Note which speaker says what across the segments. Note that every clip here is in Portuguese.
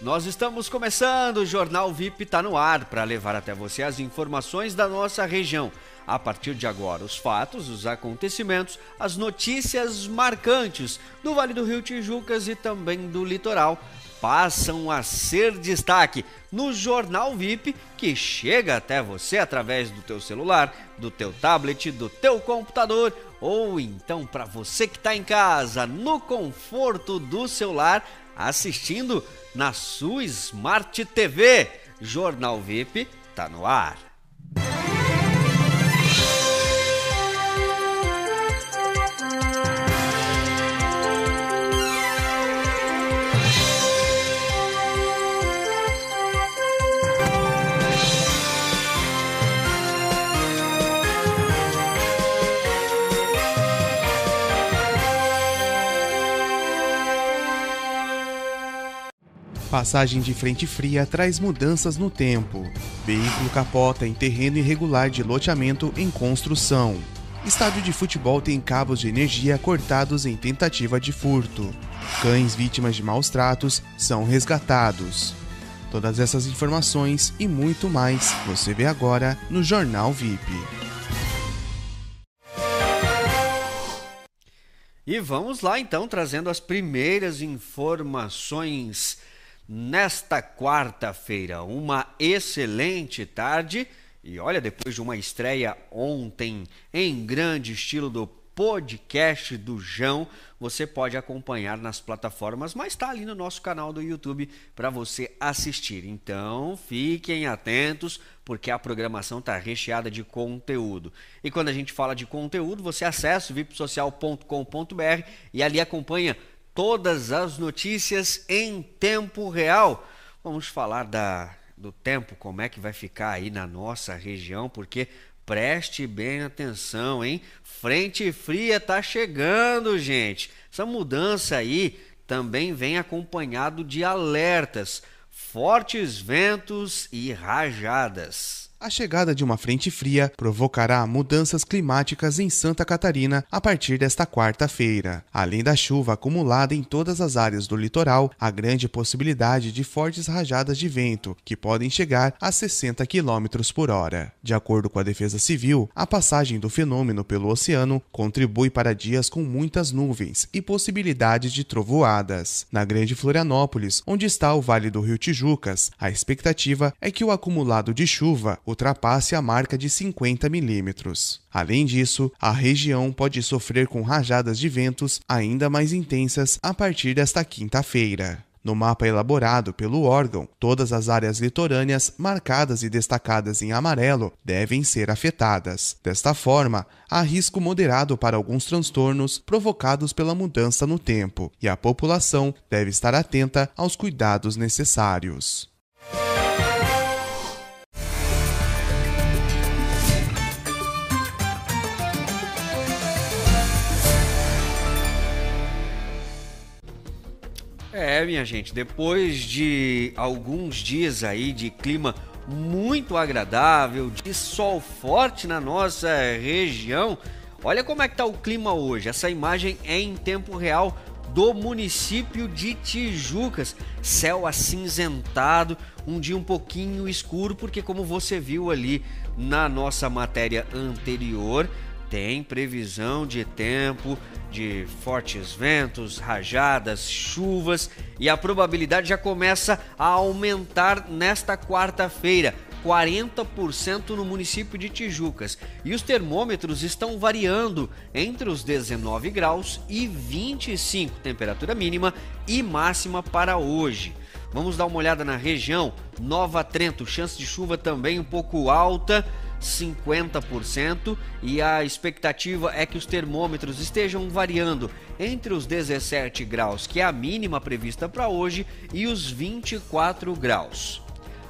Speaker 1: Nós estamos começando, o Jornal VIP está no ar para levar até você as informações da nossa região. A partir de agora, os fatos, os acontecimentos, as notícias marcantes do Vale do Rio Tijucas e também do litoral passam a ser destaque no Jornal VIP que chega até você através do teu celular, do teu tablet, do teu computador ou então para você que está em casa, no conforto do celular, assistindo na sua Smart TV. Jornal VIP tá no ar.
Speaker 2: Passagem de frente fria traz mudanças no tempo. Veículo capota em terreno irregular de loteamento em construção. Estádio de futebol tem cabos de energia cortados em tentativa de furto. Cães vítimas de maus tratos são resgatados. Todas essas informações e muito mais você vê agora no Jornal VIP.
Speaker 1: E vamos lá então, trazendo as primeiras informações nesta quarta-feira. Uma excelente tarde. E olha, depois de uma estreia ontem em grande estilo do podcast do Jão, você pode acompanhar nas plataformas, mas está ali no nosso canal do YouTube para você assistir. Então, fiquem atentos, porque a programação está recheada de conteúdo. E quando a gente fala de conteúdo, você acessa o vipsocial.com.br e ali acompanha todas as notícias em tempo real. Vamos falar da, do tempo, como é que vai ficar aí na nossa região, porque preste bem atenção, hein? Frente fria tá chegando, gente. Essa mudança aí também vem acompanhado de alertas, fortes ventos e rajadas.
Speaker 2: A chegada de uma frente fria provocará mudanças climáticas em Santa Catarina a partir desta quarta-feira. Além da chuva acumulada em todas as áreas do litoral, há grande possibilidade de fortes rajadas de vento, que podem chegar a 60 km por hora. De acordo com a Defesa Civil, a passagem do fenômeno pelo oceano contribui para dias com muitas nuvens e possibilidades de trovoadas. Na Grande Florianópolis, onde está o Vale do Rio Tijucas, a expectativa é que o acumulado de chuva ultrapasse a marca de 50 milímetros. Além disso, a região pode sofrer com rajadas de ventos ainda mais intensas a partir desta quinta-feira. No mapa elaborado pelo órgão, todas as áreas litorâneas marcadas e destacadas em amarelo devem ser afetadas. Desta forma, há risco moderado para alguns transtornos provocados pela mudança no tempo, e a população deve estar atenta aos cuidados necessários.
Speaker 1: É, minha gente, depois de alguns dias aí de clima muito agradável, de sol forte na nossa região, olha como é que tá o clima hoje. Essa imagem é em tempo real do município de Tijucas. Céu acinzentado, um dia um pouquinho escuro, porque como você viu ali na nossa matéria anterior, tem previsão de tempo de fortes ventos, rajadas, chuvas e a probabilidade já começa a aumentar nesta quarta-feira. 40% no município de Tijucas e os termômetros estão variando entre os 19 graus e 25, temperatura mínima e máxima para hoje. Vamos dar uma olhada na região Nova Trento, chance de chuva também um pouco alta. 50% e a expectativa é que os termômetros estejam variando entre os 17 graus, que é a mínima prevista para hoje, e os 24 graus.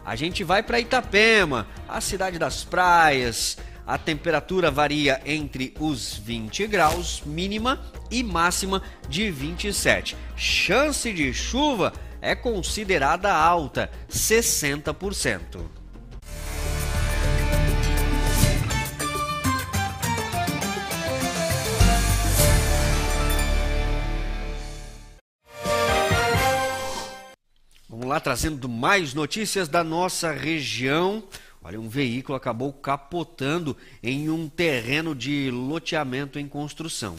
Speaker 1: A gente vai para Itapema, a cidade das praias. A temperatura varia entre os 20 graus mínima e máxima de 27. Chance de chuva é considerada alta, 60%. Lá, trazendo mais notícias da nossa região. Olha, um veículo acabou capotando em um terreno de loteamento em construção.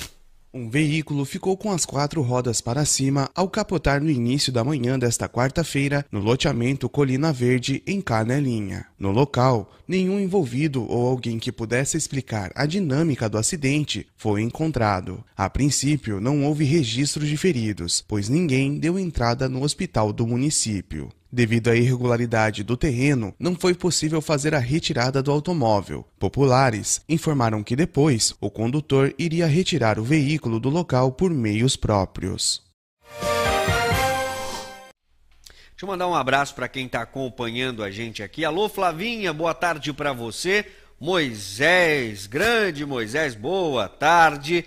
Speaker 2: Um veículo ficou com as quatro rodas para cima ao capotar no início da manhã desta quarta-feira no loteamento Colina Verde, em Canelinha. No local, nenhum envolvido ou alguém que pudesse explicar a dinâmica do acidente foi encontrado. A princípio, não houve registro de feridos, pois ninguém deu entrada no hospital do município. Devido à irregularidade do terreno, não foi possível fazer a retirada do automóvel. Populares informaram que depois o condutor iria retirar o veículo do local por meios próprios.
Speaker 1: Deixa eu mandar um abraço para quem está acompanhando a gente aqui. Alô, Flavinha, boa tarde para você. Moisés, grande Moisés, boa tarde.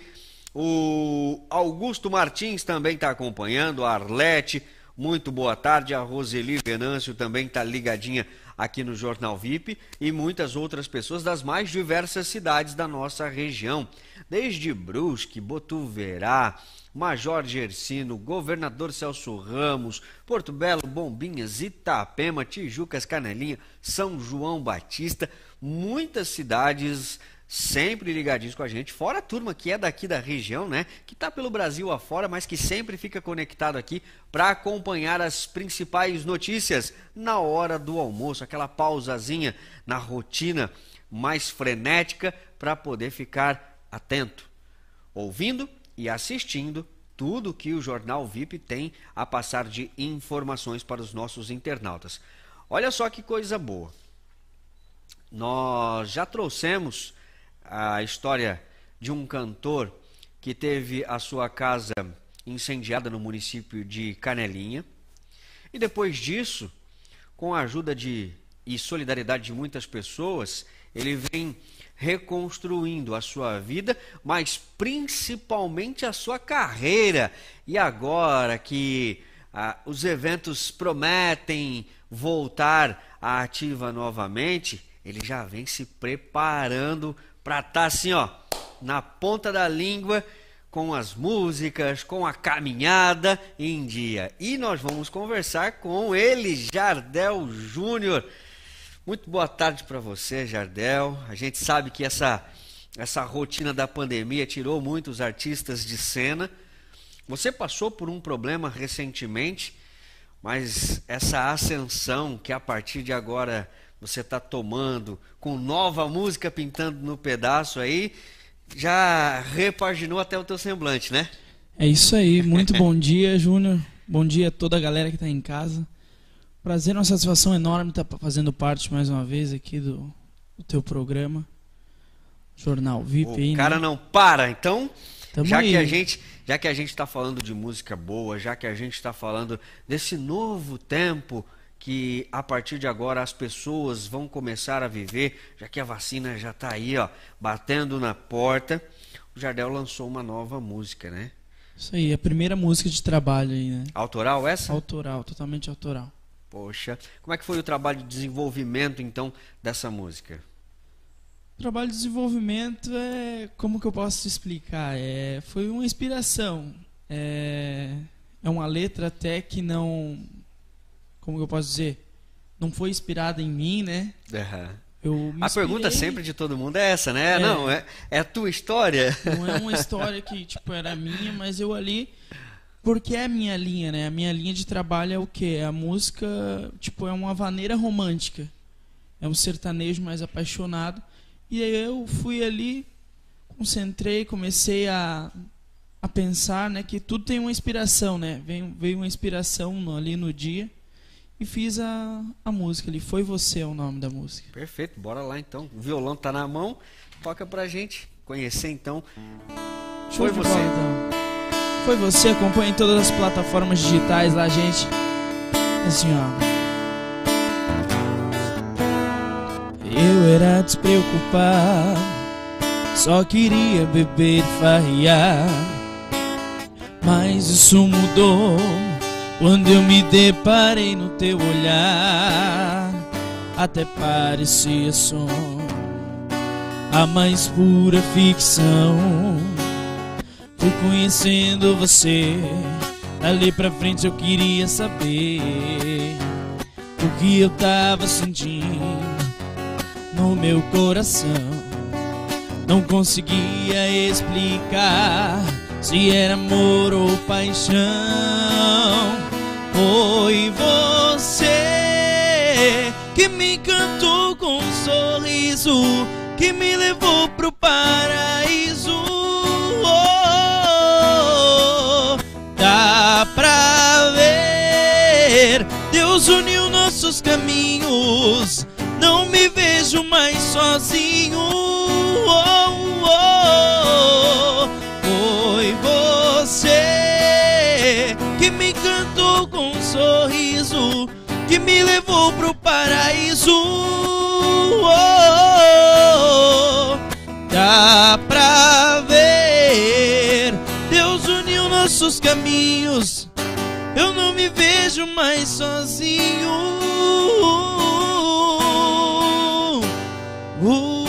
Speaker 1: O Augusto Martins também está acompanhando, a Arlete. Muito boa tarde, a Roseli Venâncio também está ligadinha aqui no Jornal VIP e muitas outras pessoas das mais diversas cidades da nossa região, desde Brusque, Botuverá, Major Gersino, Governador Celso Ramos, Porto Belo, Bombinhas, Itapema, Tijucas, Canelinha, São João Batista, muitas cidades sempre ligadinhos com a gente, fora a turma que é daqui da região, né, que está pelo Brasil afora, mas que sempre fica conectado aqui para acompanhar as principais notícias na hora do almoço, aquela pausazinha na rotina mais frenética para poder ficar atento, ouvindo e assistindo tudo que o Jornal VIP tem a passar de informações para os nossos internautas. Olha só que coisa boa. Nós já trouxemos a história de um cantor que teve a sua casa incendiada no município de Canelinha. E depois disso, com a ajuda de e solidariedade de muitas pessoas, ele vem reconstruindo a sua vida, mas principalmente a sua carreira. E agora que ah, os eventos prometem voltar à ativa novamente, ele já vem se preparando para estar tá assim, ó, na ponta da língua com as músicas, com a caminhada em dia. E nós vamos conversar com ele, Jardel Júnior. Muito boa tarde para você, Jardel. A gente sabe que essa essa rotina da pandemia tirou muitos artistas de cena. Você passou por um problema recentemente, mas essa ascensão que a partir de agora você está tomando, com nova música pintando no pedaço aí, já repaginou até o teu semblante, né?
Speaker 3: É isso aí. Muito bom dia, Júnior. Bom dia a toda a galera que está em casa. Prazer, uma satisfação enorme estar tá fazendo parte mais uma vez aqui do, do teu programa. Jornal VIP. O
Speaker 1: aí, cara né? não para, então. Tamo já aí. que a gente, já que a gente está falando de música boa, já que a gente está falando desse novo tempo que a partir de agora as pessoas vão começar a viver, já que a vacina já está aí, ó, batendo na porta. O Jardel lançou uma nova música, né?
Speaker 3: Isso aí, a primeira música de trabalho aí, né?
Speaker 1: Autoral essa?
Speaker 3: Autoral, totalmente autoral.
Speaker 1: Poxa, como é que foi o trabalho de desenvolvimento então dessa música?
Speaker 3: O trabalho de desenvolvimento é, como que eu posso te explicar? É, foi uma inspiração. É, é uma letra até que não como eu posso dizer, não foi inspirada em mim, né?
Speaker 1: Uhum. a pergunta sempre de todo mundo é essa, né? É. Não, é, é a tua história.
Speaker 3: Não é uma história que, tipo, era minha, mas eu ali... Porque é a minha linha, né? A minha linha de trabalho é o quê? A música, tipo, é uma vaneira romântica. É um sertanejo mais apaixonado. E aí eu fui ali, concentrei, comecei a, a pensar, né? Que tudo tem uma inspiração, né? Veio, veio uma inspiração ali no dia e fiz a, a música ali. Foi Você é o nome da música.
Speaker 1: Perfeito, bora lá então. O violão tá na mão, toca pra gente conhecer então.
Speaker 3: Show Foi Você. Bola, então. Foi Você, acompanha em todas as plataformas digitais lá, gente. Assim, ó. Eu era despreocupado, só queria beber e farrear. Mas isso mudou quando eu me deparei no teu olhar, até parecia som, a mais pura ficção. Fui conhecendo você Dali pra frente eu queria saber o que eu tava sentindo no meu coração. Não conseguia explicar se era amor ou paixão. Foi você que me encantou com um sorriso que me levou pro paraíso. Oh, dá pra ver, Deus uniu nossos caminhos. Não me vejo mais sozinho. Levou pro paraíso. Oh, dá pra ver, Deus uniu nossos caminhos. Eu não me vejo mais sozinho. Uh,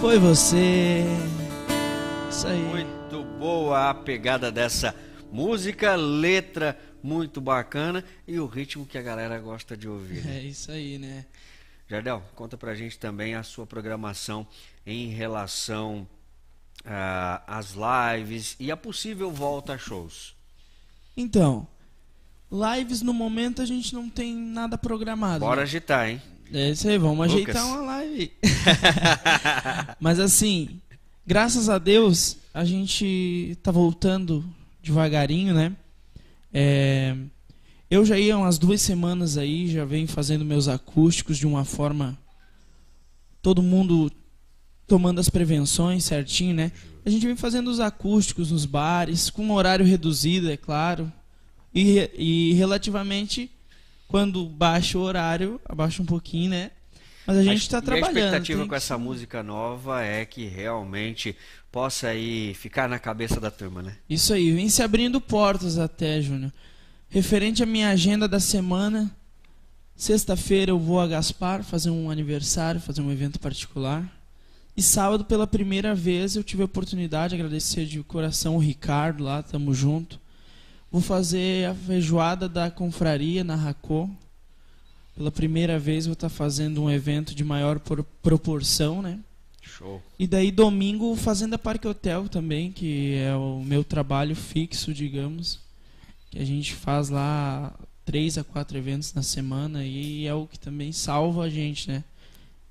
Speaker 3: foi você. Isso aí.
Speaker 1: Muito boa a pegada dessa música, letra muito bacana e o ritmo que a galera gosta de ouvir. né?
Speaker 3: É isso aí, né?
Speaker 1: Jardel, conta pra gente também a sua programação em relação ah, às lives e a possível volta a shows.
Speaker 3: Então, lives no momento a gente não tem nada programado.
Speaker 1: Bora
Speaker 3: né?
Speaker 1: agitar, hein?
Speaker 3: É isso aí, vamos
Speaker 1: Lucas.
Speaker 3: ajeitar uma live. Mas assim, graças a Deus, a gente tá voltando devagarinho, né? É, eu já ia umas duas semanas aí, já venho fazendo meus acústicos de uma forma. Todo mundo tomando as prevenções certinho, né? A gente vem fazendo os acústicos nos bares, com um horário reduzido, é claro. E, e relativamente, quando baixa o horário, abaixa um pouquinho, né? Mas a gente está
Speaker 1: E a
Speaker 3: trabalhando.
Speaker 1: expectativa
Speaker 3: tem
Speaker 1: com essa música nova é que realmente possa aí ficar na cabeça da turma, né?
Speaker 3: Isso aí, vem se abrindo portas até, Júnior. Referente à minha agenda da semana, sexta-feira eu vou a Gaspar fazer um aniversário, fazer um evento particular. E sábado, pela primeira vez, eu tive a oportunidade, agradecer de coração o Ricardo lá, tamo junto. Vou fazer a feijoada da confraria na Racô. Pela primeira vez vou estar fazendo um evento de maior por- proporção, né?
Speaker 1: Show.
Speaker 3: E daí domingo Fazenda Parque Hotel também, que é o meu trabalho fixo, digamos. Que a gente faz lá três a quatro eventos na semana e é o que também salva a gente, né?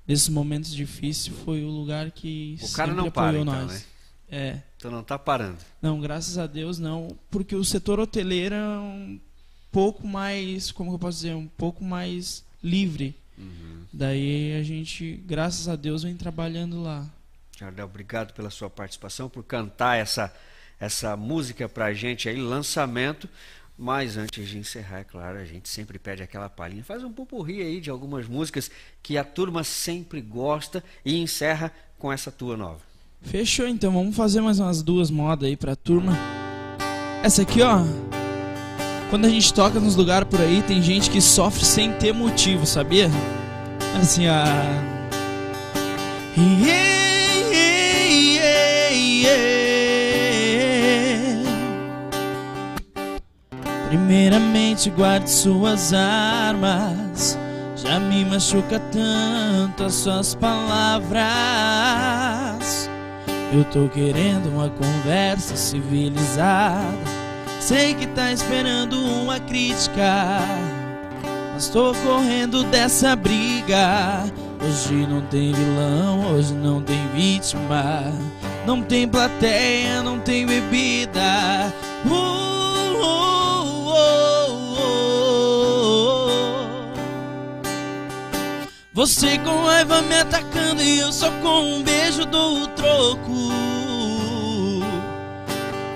Speaker 3: Nesses momentos difíceis foi o lugar que
Speaker 1: O cara não para, então,
Speaker 3: nós.
Speaker 1: né?
Speaker 3: É.
Speaker 1: Então não tá parando.
Speaker 3: Não, graças a Deus não, porque o setor hoteleiro é um pouco mais, como eu posso dizer, um pouco mais livre. Daí a gente, graças a Deus, vem trabalhando lá.
Speaker 1: Jardel, obrigado pela sua participação, por cantar essa, essa música pra gente aí, lançamento. Mas antes de encerrar, é claro, a gente sempre pede aquela palhinha. Faz um pupurri aí de algumas músicas que a turma sempre gosta e encerra com essa tua nova.
Speaker 3: Fechou então, vamos fazer mais umas duas modas aí pra turma. Essa aqui, ó. Quando a gente toca nos lugares por aí, tem gente que sofre sem ter motivo, sabia? Assim, a. Yeah, yeah, yeah. Primeiramente, guarde suas armas. Já me machuca tanto as suas palavras. Eu tô querendo uma conversa civilizada. Sei que tá esperando uma crítica. Mas tô correndo dessa briga. Hoje não tem vilão, hoje não tem vítima. Não tem plateia, não tem bebida. Uh, uh, uh, uh. Você com raiva me atacando e eu só com um beijo dou o troco.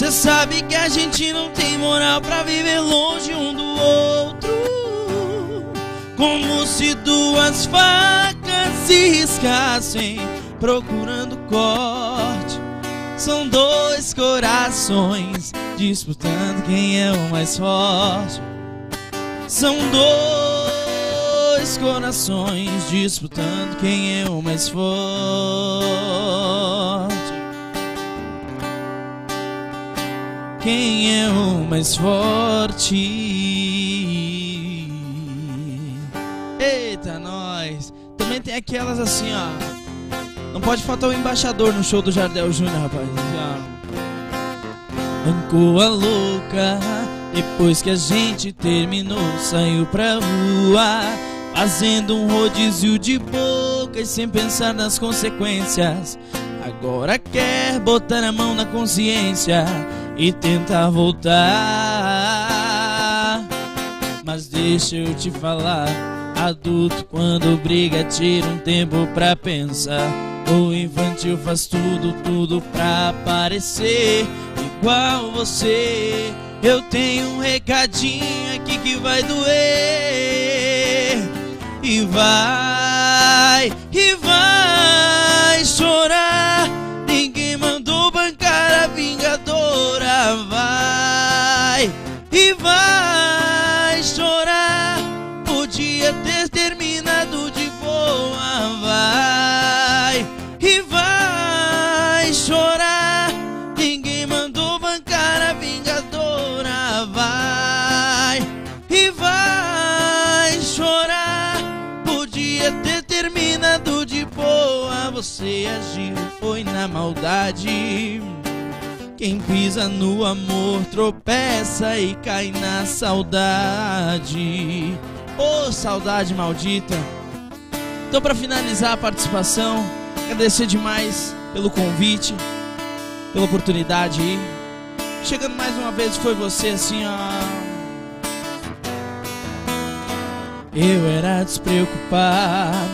Speaker 3: Cê sabe que a gente não tem moral pra viver longe um do outro. Como se duas facas se riscassem, procurando corte. São dois corações disputando quem é o mais forte. São dois corações disputando quem é o mais forte. Quem é o mais forte? Eita, nós! Também tem aquelas assim, ó. Não pode faltar o embaixador no show do Jardel Júnior, rapaz. Mancou a louca. Depois que a gente terminou, saiu pra rua. Fazendo um rodízio de bocas sem pensar nas consequências. Agora quer botar a mão na consciência e tentar voltar. Mas deixa eu te falar, adulto quando briga tira um tempo pra pensar. O infantil faz tudo, tudo pra aparecer igual você. Eu tenho um recadinho aqui que vai doer e vai e vai chorar. Ninguém mandou bancar a vingadora, vai chorar. Podia ter terminado de boa, vai e vai chorar. Ninguém mandou bancar a vingadora, vai e vai chorar. Podia ter terminado de boa, você agiu, foi na maldade. Quem pisa no amor tropeça e cai na saudade. Ô oh, saudade maldita. Então, para finalizar a participação, agradecer demais pelo convite, pela oportunidade aí. Chegando mais uma vez foi você assim, ó. Eu era despreocupado,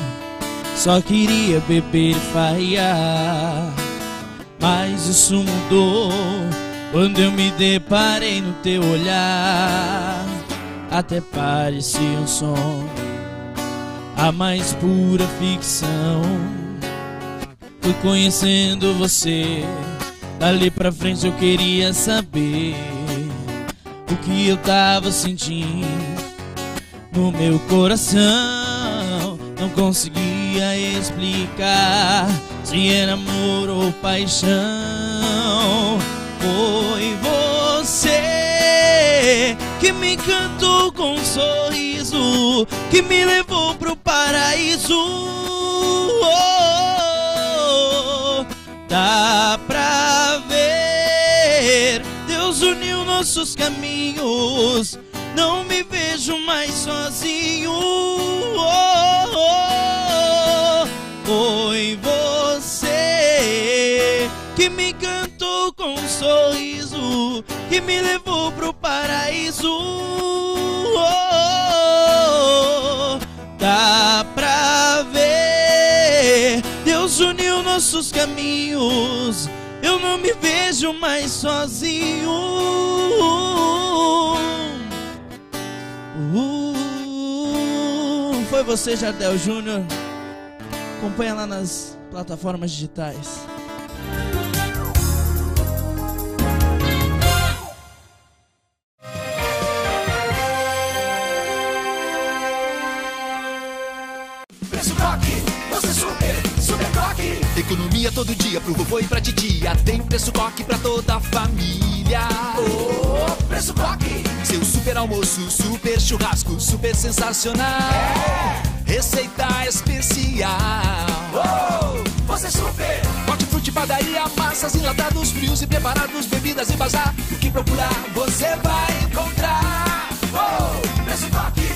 Speaker 3: só queria beber e farrear. Mas isso mudou quando eu me deparei no teu olhar. Até parecia um sonho, a mais pura ficção. Fui conhecendo você, dali pra frente eu queria saber o que eu tava sentindo no meu coração. Não conseguia explicar se era amor ou paixão. Foi você que me encantou com um sorriso, que me levou pro paraíso. Oh, dá pra ver, Deus uniu nossos caminhos. Não me vejo mais sozinho. Um sorriso, que me levou pro paraíso. Oh, dá pra ver, Deus uniu nossos caminhos. Eu não me vejo mais sozinho. Uh, foi você, Jardel Júnior. Acompanha lá nas plataformas digitais.
Speaker 4: Todo dia pro vovô e pra titia. Tem preço coque pra toda a família. Oh, preço coque. Seu super almoço, super churrasco, super sensacional. É. Receita especial. Oh, você super. Hortifruti, padaria, massas, enlatados, frios e preparados, bebidas e bazar. O que procurar, você vai encontrar. Oh, preço coque.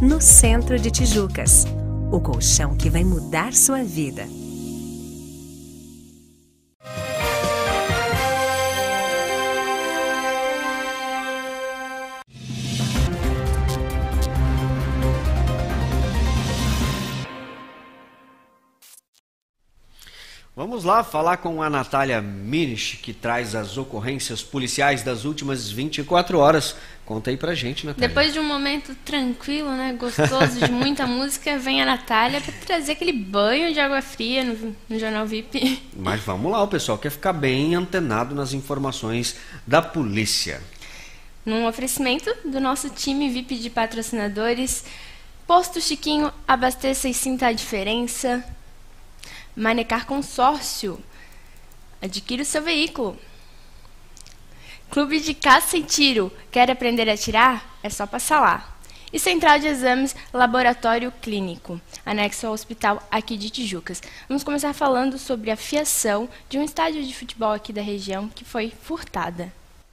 Speaker 5: no centro de Tijucas o colchão que vai mudar sua vida.
Speaker 1: Vamos lá falar com a Natália Minich, que traz as ocorrências policiais das últimas 24 horas. Conta aí pra gente, Natália.
Speaker 6: Depois de um momento tranquilo, né, gostoso, de muita música, vem a Natália para trazer aquele banho de água fria no, no Jornal VIP.
Speaker 1: Mas vamos lá, o pessoal quer ficar bem antenado nas informações da polícia.
Speaker 6: Num oferecimento do nosso time VIP de patrocinadores, Posto Chiquinho, abasteça e sinta a diferença. Manecar Consórcio. Adquira o seu veículo. Clube de Caça e Tiro. Quer aprender a tirar? É só passar lá. E Central de Exames Laboratório Clínico, anexo ao hospital aqui de Tijucas. Vamos começar falando sobre a fiação de um estádio de futebol aqui da região que foi furtada.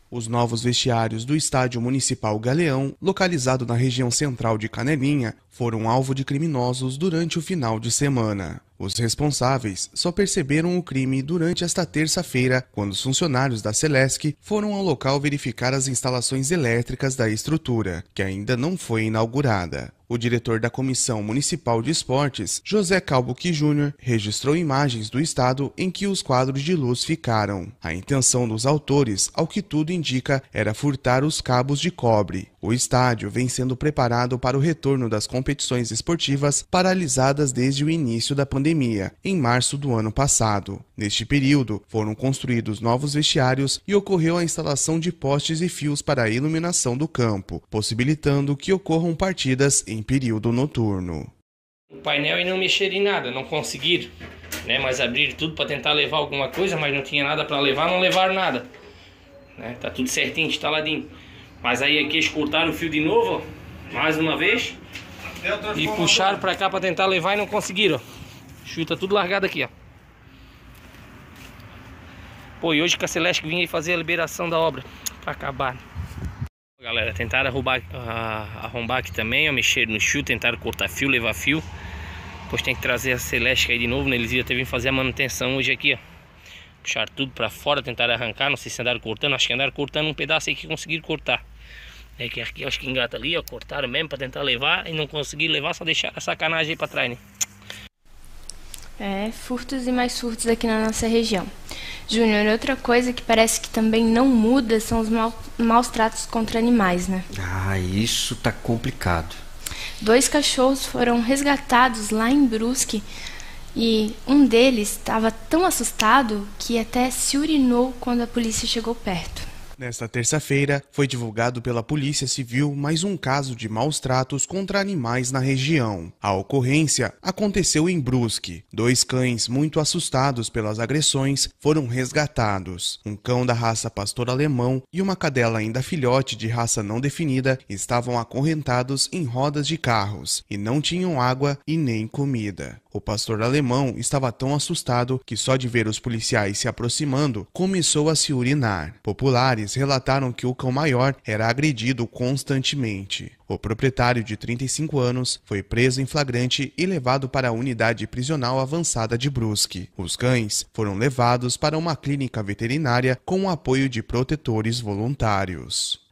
Speaker 2: Os novos vestiários do Estádio Municipal Galeão, localizado na região central de Canelinha, foram alvo de criminosos durante o final de semana. Os responsáveis só perceberam o crime durante esta terça-feira, quando os funcionários da Celesc foram ao local verificar as instalações elétricas da estrutura, que ainda não foi inaugurada. O diretor da Comissão Municipal de Esportes, José Calbuqui Júnior, registrou imagens do estado em que os quadros de luz ficaram. A intenção dos autores, ao que tudo indica, era furtar os cabos de cobre. O estádio vem sendo preparado para o retorno das competições esportivas paralisadas desde o início da pandemia, em março do ano passado. Neste período, foram construídos novos vestiários e ocorreu a instalação de postes e fios para a iluminação do campo, possibilitando que ocorram partidas em período noturno.
Speaker 7: O painel e não mexer em nada, não conseguir, né? Mas abrir tudo para tentar levar alguma coisa, mas não tinha nada para levar, não levaram nada. Né? Tá tudo certinho, instaladinho. Mas aí aqui eles cortaram o fio de novo, ó, mais uma vez. E puxaram para cá para tentar levar e não conseguiram. Chuta tudo largado aqui, ó. Pô, e hoje que a Celeste vinha fazer a liberação da obra para acabar. Galera, tentaram arrombar, uh, arrombar aqui também, ó, mexer no fio, tentaram cortar fio, levar fio. Depois tem que trazer a Celeste aí de novo, né? Eles iam ter vindo fazer a manutenção hoje aqui, ó. Puxaram tudo para fora, tentaram arrancar, não sei se andaram cortando, acho que andaram cortando um pedaço aí que conseguiram cortar. É que aqui acho que engata ali, ó, cortaram mesmo para tentar levar e não conseguiram levar, só deixaram a sacanagem aí para trás, né?
Speaker 6: É, furtos e mais furtos aqui na nossa região. Júnior, outra coisa que parece que também não muda são os mal, maus tratos contra animais, né?
Speaker 1: Ah, isso tá complicado.
Speaker 6: Dois cachorros foram resgatados lá em Brusque e um deles estava tão assustado que até se urinou quando a polícia chegou perto.
Speaker 2: Nesta terça-feira, foi divulgado pela Polícia Civil mais um caso de maus tratos contra animais na região. A ocorrência aconteceu em Brusque. Dois cães muito assustados pelas agressões foram resgatados. Um cão da raça pastor alemão e uma cadela ainda filhote de raça não definida estavam acorrentados em rodas de carros e não tinham água e nem comida. O pastor alemão estava tão assustado que só de ver os policiais se aproximando, começou a se urinar. Populares relataram que o cão maior era agredido constantemente. O proprietário de 35 anos foi preso em flagrante e levado para a unidade prisional avançada de Brusque. Os cães foram levados para uma clínica veterinária com o apoio de protetores voluntários.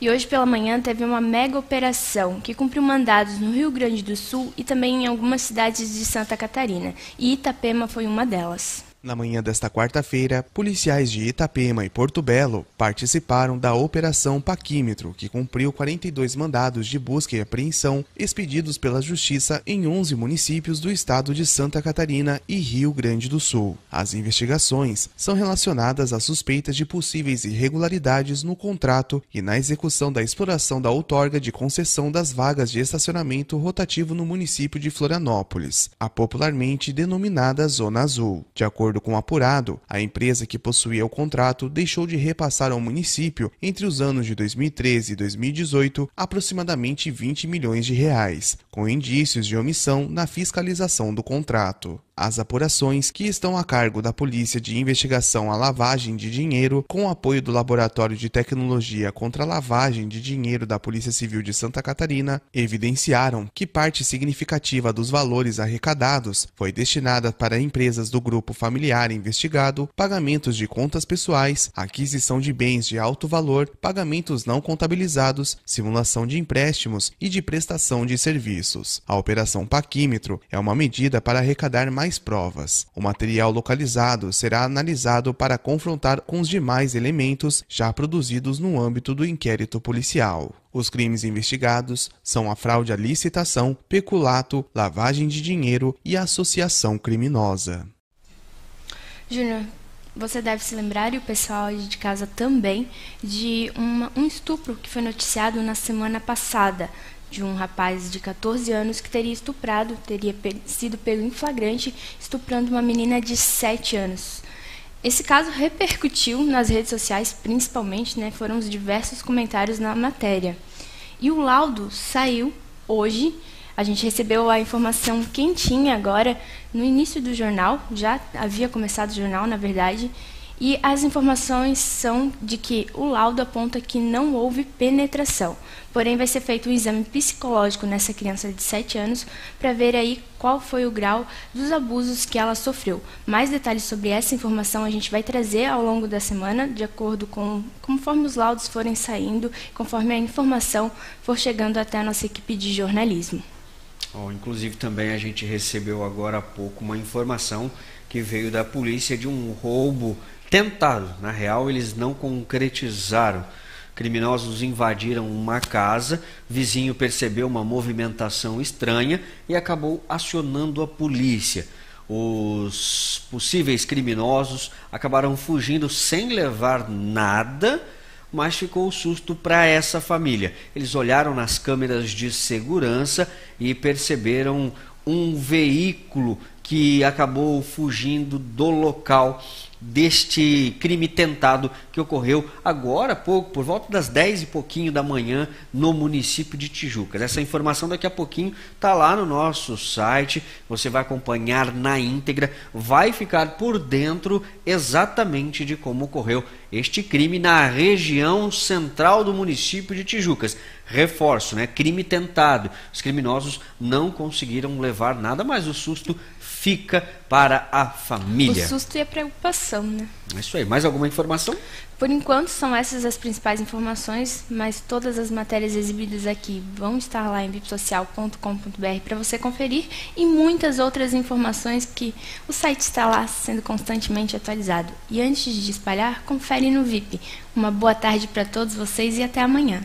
Speaker 6: E hoje pela manhã teve uma mega operação que cumpriu mandados no Rio Grande do Sul e também em algumas cidades de Santa Catarina. E Itapema foi uma delas.
Speaker 2: Na manhã desta quarta-feira, policiais de Itapema e Porto Belo participaram da Operação Paquímetro, que cumpriu 42 mandados de busca e apreensão expedidos pela Justiça em 11 municípios do estado de Santa Catarina e Rio Grande do Sul. As investigações são relacionadas a suspeitas de possíveis irregularidades no contrato e na execução da exploração da outorga de concessão das vagas de estacionamento rotativo no município de Florianópolis, a popularmente denominada Zona Azul. De acordo acordo com o apurado, a empresa que possuía o contrato deixou de repassar ao município, entre os anos de 2013 e 2018, aproximadamente 20 milhões de reais, com indícios de omissão na fiscalização do contrato. As apurações, que estão a cargo da Polícia de Investigação à Lavagem de Dinheiro, com apoio do Laboratório de Tecnologia contra a Lavagem de Dinheiro da Polícia Civil de Santa Catarina, evidenciaram que parte significativa dos valores arrecadados foi destinada para empresas do grupo familiar investigado, pagamentos de contas pessoais, aquisição de bens de alto valor, pagamentos não contabilizados, simulação de empréstimos e de prestação de serviços. A Operação Paquímetro é uma medida para arrecadar mais mais provas. O material localizado será analisado para confrontar com os demais elementos já produzidos no âmbito do inquérito policial. Os crimes investigados são a fraude à licitação, peculato, lavagem de dinheiro e associação criminosa.
Speaker 6: Júnior, você deve se lembrar, e o pessoal de casa também, de uma, um estupro que foi noticiado na semana passada de um rapaz de 14 anos que teria estuprado, teria sido pego em flagrante, estuprando uma menina de 7 anos. Esse caso repercutiu nas redes sociais, principalmente, né, foram os diversos comentários na matéria. E o laudo saiu hoje. A gente recebeu a informação quentinha agora, no início do jornal, já havia começado o jornal, na verdade, e as informações são de que o laudo aponta que não houve penetração. Porém, vai ser feito um exame psicológico nessa criança de 7 anos para ver aí qual foi o grau dos abusos que ela sofreu. Mais detalhes sobre essa informação a gente vai trazer ao longo da semana, de acordo com conforme os laudos forem saindo, conforme a informação for chegando até a nossa equipe de jornalismo.
Speaker 1: Oh, inclusive também a gente recebeu agora há pouco uma informação que veio da polícia de um roubo tentado. Na real, eles não concretizaram. Criminosos invadiram uma casa, vizinho percebeu uma movimentação estranha e acabou acionando a polícia. Os possíveis criminosos acabaram fugindo sem levar nada, mas ficou susto para essa família. Eles olharam nas câmeras de segurança e perceberam um veículo que acabou fugindo do local deste crime tentado que ocorreu agora há pouco, por volta das 10 e pouquinho da manhã, no município de Tijucas. Essa informação daqui a pouquinho está lá no nosso site, você vai acompanhar na íntegra, vai ficar por dentro exatamente de como ocorreu este crime na região central do município de Tijucas. Reforço, né? Crime tentado. Os criminosos não conseguiram levar nada, mas o susto fica para a família.
Speaker 6: O susto e a preocupação, né?
Speaker 1: É isso aí. Mais alguma informação?
Speaker 6: Por enquanto são essas as principais informações, mas todas as matérias exibidas aqui vão estar lá em vipsocial.com.br para você conferir e muitas outras informações que o site está lá sendo constantemente atualizado. E antes de espalhar, confere no VIP. Uma boa tarde para todos vocês e até amanhã.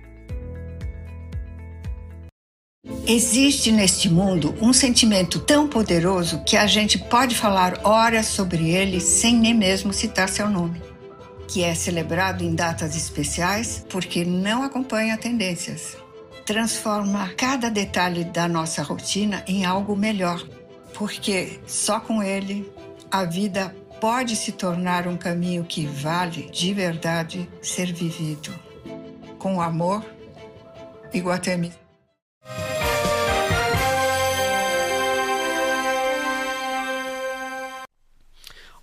Speaker 8: Existe neste mundo um sentimento tão poderoso que a gente pode falar horas sobre ele sem nem mesmo citar seu nome, que é celebrado em datas especiais porque não acompanha tendências. Transforma cada detalhe da nossa rotina em algo melhor, porque só com ele a vida pode se tornar um caminho que vale de verdade ser vivido. Com amor, Iguatemi.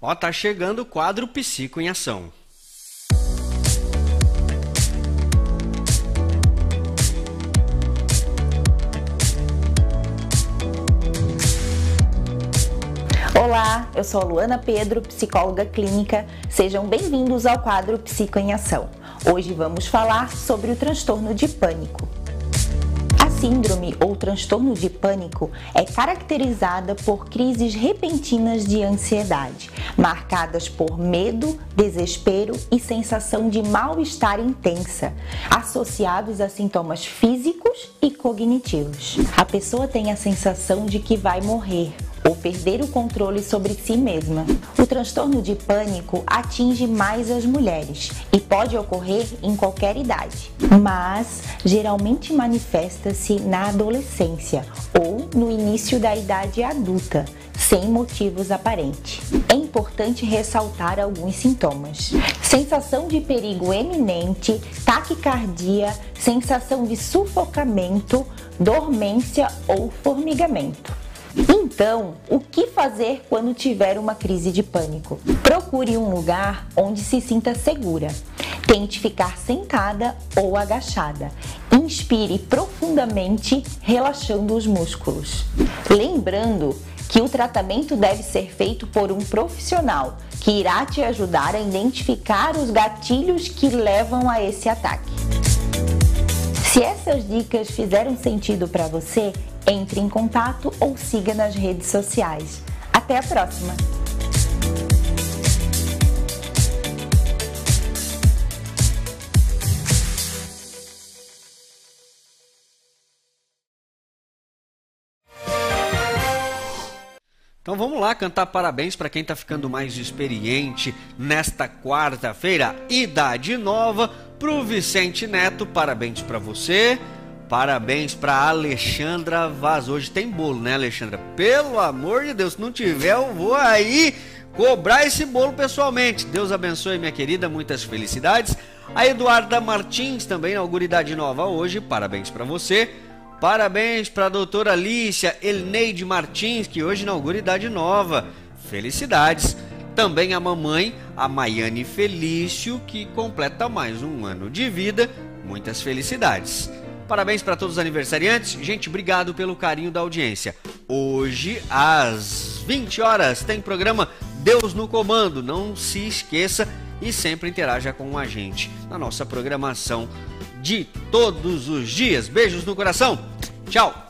Speaker 1: Ó, tá chegando o quadro Psico em Ação.
Speaker 9: Olá, eu sou a Luana Pedro, psicóloga clínica. Sejam bem-vindos ao quadro Psico em Ação. Hoje vamos falar sobre o transtorno de pânico. Síndrome ou transtorno de pânico é caracterizada por crises repentinas de ansiedade, marcadas por medo, desespero e sensação de mal-estar intensa, associados a sintomas físicos e cognitivos. A pessoa tem a sensação de que vai morrer ou perder o controle sobre si mesma. O transtorno de pânico atinge mais as mulheres e pode ocorrer em qualquer idade, mas geralmente manifesta-se na adolescência ou no início da idade adulta, sem motivos aparentes. É importante ressaltar alguns sintomas: sensação de perigo eminente, taquicardia, sensação de sufocamento, dormência ou formigamento. Então, o que fazer quando tiver uma crise de pânico? Procure um lugar onde se sinta segura. Tente ficar sentada ou agachada. Inspire profundamente, relaxando os músculos. Lembrando que o tratamento deve ser feito por um profissional que irá te ajudar a identificar os gatilhos que levam a esse ataque. Se essas dicas fizeram sentido para você, entre em contato ou siga nas redes sociais. Até a próxima!
Speaker 1: Então vamos lá cantar parabéns para quem está ficando mais experiente nesta quarta-feira. Idade nova pro Vicente Neto, parabéns para você. Parabéns para Alexandra Vaz. Hoje tem bolo, né, Alexandra? Pelo amor de Deus, se não tiver, eu vou aí cobrar esse bolo pessoalmente. Deus abençoe, minha querida, muitas felicidades. A Eduarda Martins também inaugura idade nova hoje. Parabéns para você. Parabéns para a doutora Alicia Elneide Martins, que hoje inaugura idade nova. Felicidades. Também a mamãe, a Maiane Felício, que completa mais um ano de vida. Muitas felicidades. Parabéns para todos os aniversariantes. Gente, obrigado pelo carinho da audiência. Hoje, às 20 horas, tem programa Deus no Comando. Não se esqueça e sempre interaja com a gente na nossa programação de todos os dias. Beijos no coração. Tchau.